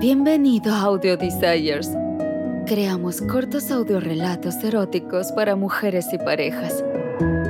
Bienvenido a Audio Desires. Creamos cortos audiorelatos eróticos para mujeres y parejas.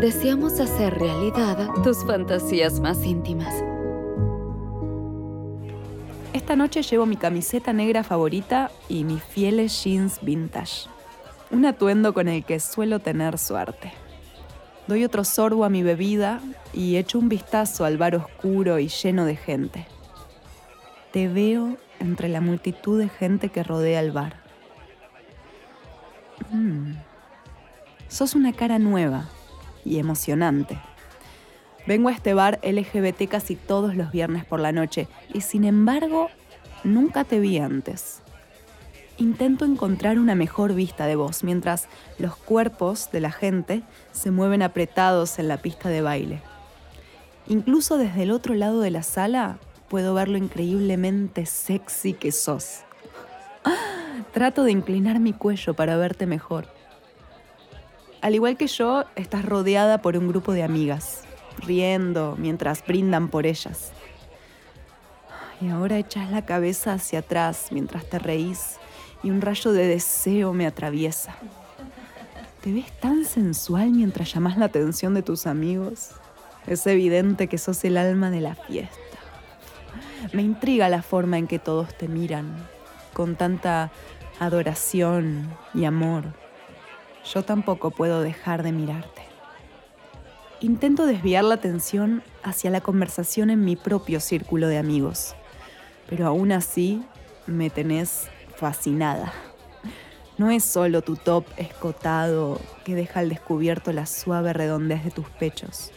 Deseamos hacer realidad tus fantasías más íntimas. Esta noche llevo mi camiseta negra favorita y mis fieles jeans vintage. Un atuendo con el que suelo tener suerte. Doy otro sorbo a mi bebida y echo un vistazo al bar oscuro y lleno de gente. Te veo entre la multitud de gente que rodea el bar. Mm. Sos una cara nueva y emocionante. Vengo a este bar LGBT casi todos los viernes por la noche y sin embargo nunca te vi antes. Intento encontrar una mejor vista de vos mientras los cuerpos de la gente se mueven apretados en la pista de baile. Incluso desde el otro lado de la sala puedo ver lo increíblemente sexy que sos. Trato de inclinar mi cuello para verte mejor. Al igual que yo, estás rodeada por un grupo de amigas, riendo mientras brindan por ellas. Y ahora echas la cabeza hacia atrás mientras te reís y un rayo de deseo me atraviesa. Te ves tan sensual mientras llamas la atención de tus amigos. Es evidente que sos el alma de la fiesta. Me intriga la forma en que todos te miran, con tanta adoración y amor. Yo tampoco puedo dejar de mirarte. Intento desviar la atención hacia la conversación en mi propio círculo de amigos, pero aún así me tenés fascinada. No es solo tu top escotado que deja al descubierto la suave redondez de tus pechos.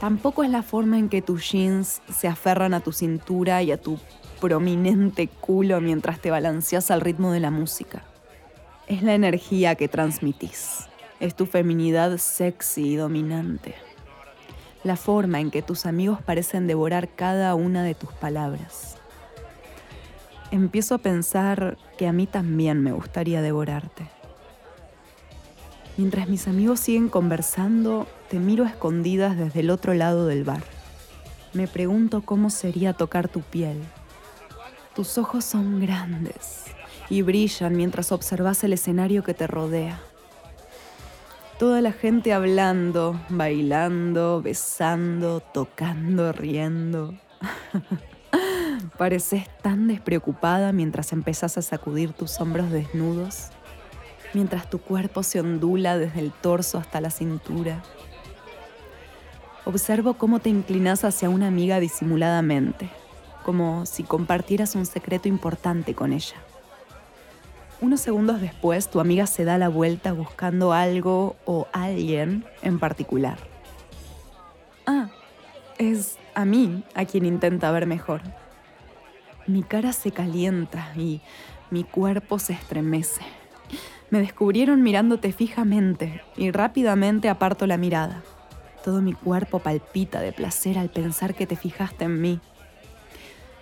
Tampoco es la forma en que tus jeans se aferran a tu cintura y a tu prominente culo mientras te balanceas al ritmo de la música. Es la energía que transmitís. Es tu feminidad sexy y dominante. La forma en que tus amigos parecen devorar cada una de tus palabras. Empiezo a pensar que a mí también me gustaría devorarte. Mientras mis amigos siguen conversando, te miro a escondidas desde el otro lado del bar. Me pregunto cómo sería tocar tu piel. Tus ojos son grandes y brillan mientras observas el escenario que te rodea. Toda la gente hablando, bailando, besando, tocando, riendo. Pareces tan despreocupada mientras empezás a sacudir tus hombros desnudos mientras tu cuerpo se ondula desde el torso hasta la cintura. Observo cómo te inclinas hacia una amiga disimuladamente, como si compartieras un secreto importante con ella. Unos segundos después, tu amiga se da la vuelta buscando algo o alguien en particular. Ah, es a mí a quien intenta ver mejor. Mi cara se calienta y mi cuerpo se estremece. Me descubrieron mirándote fijamente y rápidamente aparto la mirada. Todo mi cuerpo palpita de placer al pensar que te fijaste en mí.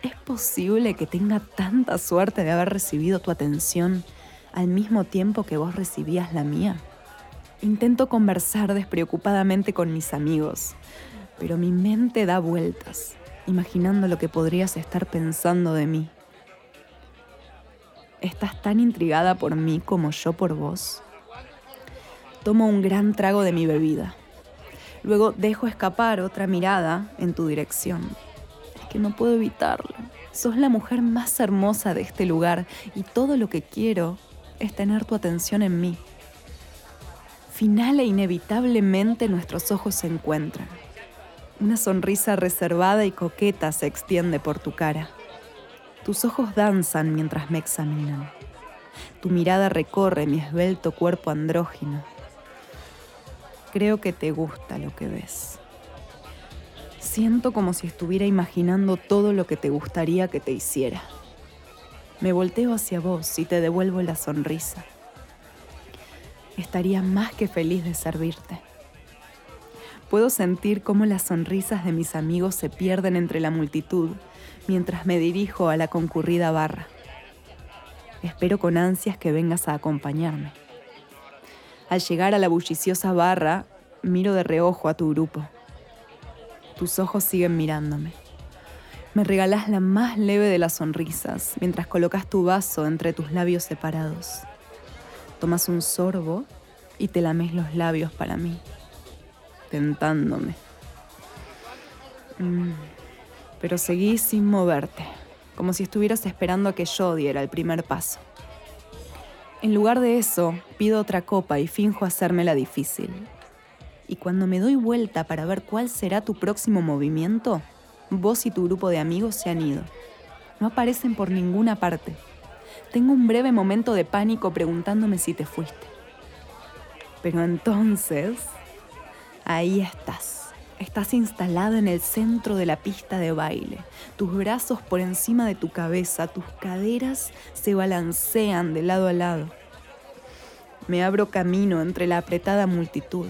¿Es posible que tenga tanta suerte de haber recibido tu atención al mismo tiempo que vos recibías la mía? Intento conversar despreocupadamente con mis amigos, pero mi mente da vueltas, imaginando lo que podrías estar pensando de mí. ¿Estás tan intrigada por mí como yo por vos? Tomo un gran trago de mi bebida. Luego dejo escapar otra mirada en tu dirección. Es que no puedo evitarlo. Sos la mujer más hermosa de este lugar y todo lo que quiero es tener tu atención en mí. Final e inevitablemente nuestros ojos se encuentran. Una sonrisa reservada y coqueta se extiende por tu cara. Tus ojos danzan mientras me examinan. Tu mirada recorre mi esbelto cuerpo andrógino. Creo que te gusta lo que ves. Siento como si estuviera imaginando todo lo que te gustaría que te hiciera. Me volteo hacia vos y te devuelvo la sonrisa. Estaría más que feliz de servirte. Puedo sentir cómo las sonrisas de mis amigos se pierden entre la multitud mientras me dirijo a la concurrida barra. Espero con ansias que vengas a acompañarme. Al llegar a la bulliciosa barra, miro de reojo a tu grupo. Tus ojos siguen mirándome. Me regalás la más leve de las sonrisas mientras colocas tu vaso entre tus labios separados. Tomas un sorbo y te lames los labios para mí, tentándome. Mm, pero seguís sin moverte, como si estuvieras esperando a que yo diera el primer paso. En lugar de eso, pido otra copa y finjo hacérmela difícil. Y cuando me doy vuelta para ver cuál será tu próximo movimiento, vos y tu grupo de amigos se han ido. No aparecen por ninguna parte. Tengo un breve momento de pánico preguntándome si te fuiste. Pero entonces, ahí estás. Estás instalado en el centro de la pista de baile. Tus brazos por encima de tu cabeza, tus caderas se balancean de lado a lado. Me abro camino entre la apretada multitud.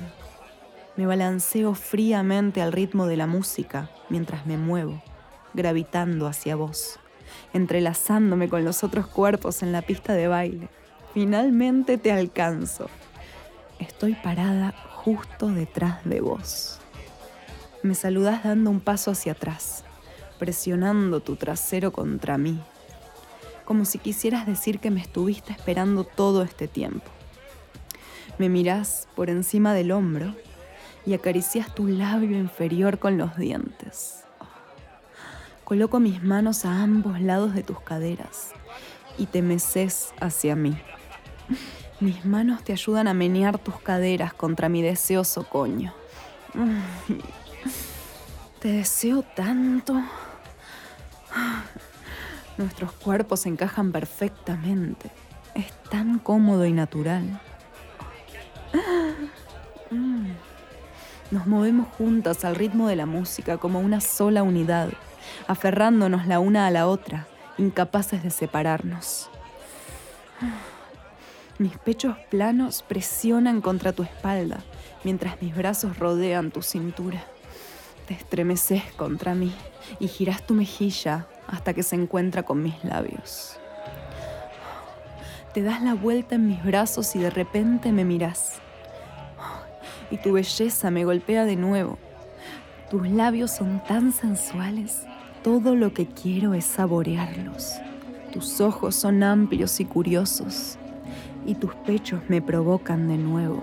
Me balanceo fríamente al ritmo de la música mientras me muevo, gravitando hacia vos, entrelazándome con los otros cuerpos en la pista de baile. Finalmente te alcanzo. Estoy parada justo detrás de vos. Me saludás dando un paso hacia atrás, presionando tu trasero contra mí, como si quisieras decir que me estuviste esperando todo este tiempo. Me mirás por encima del hombro y acaricias tu labio inferior con los dientes. Coloco mis manos a ambos lados de tus caderas y te meces hacia mí. Mis manos te ayudan a menear tus caderas contra mi deseoso coño. Te deseo tanto. Nuestros cuerpos encajan perfectamente. Es tan cómodo y natural. Nos movemos juntas al ritmo de la música como una sola unidad, aferrándonos la una a la otra, incapaces de separarnos. Mis pechos planos presionan contra tu espalda mientras mis brazos rodean tu cintura. Te estremeces contra mí y giras tu mejilla hasta que se encuentra con mis labios. Te das la vuelta en mis brazos y de repente me miras y tu belleza me golpea de nuevo. Tus labios son tan sensuales, todo lo que quiero es saborearlos. Tus ojos son amplios y curiosos, y tus pechos me provocan de nuevo.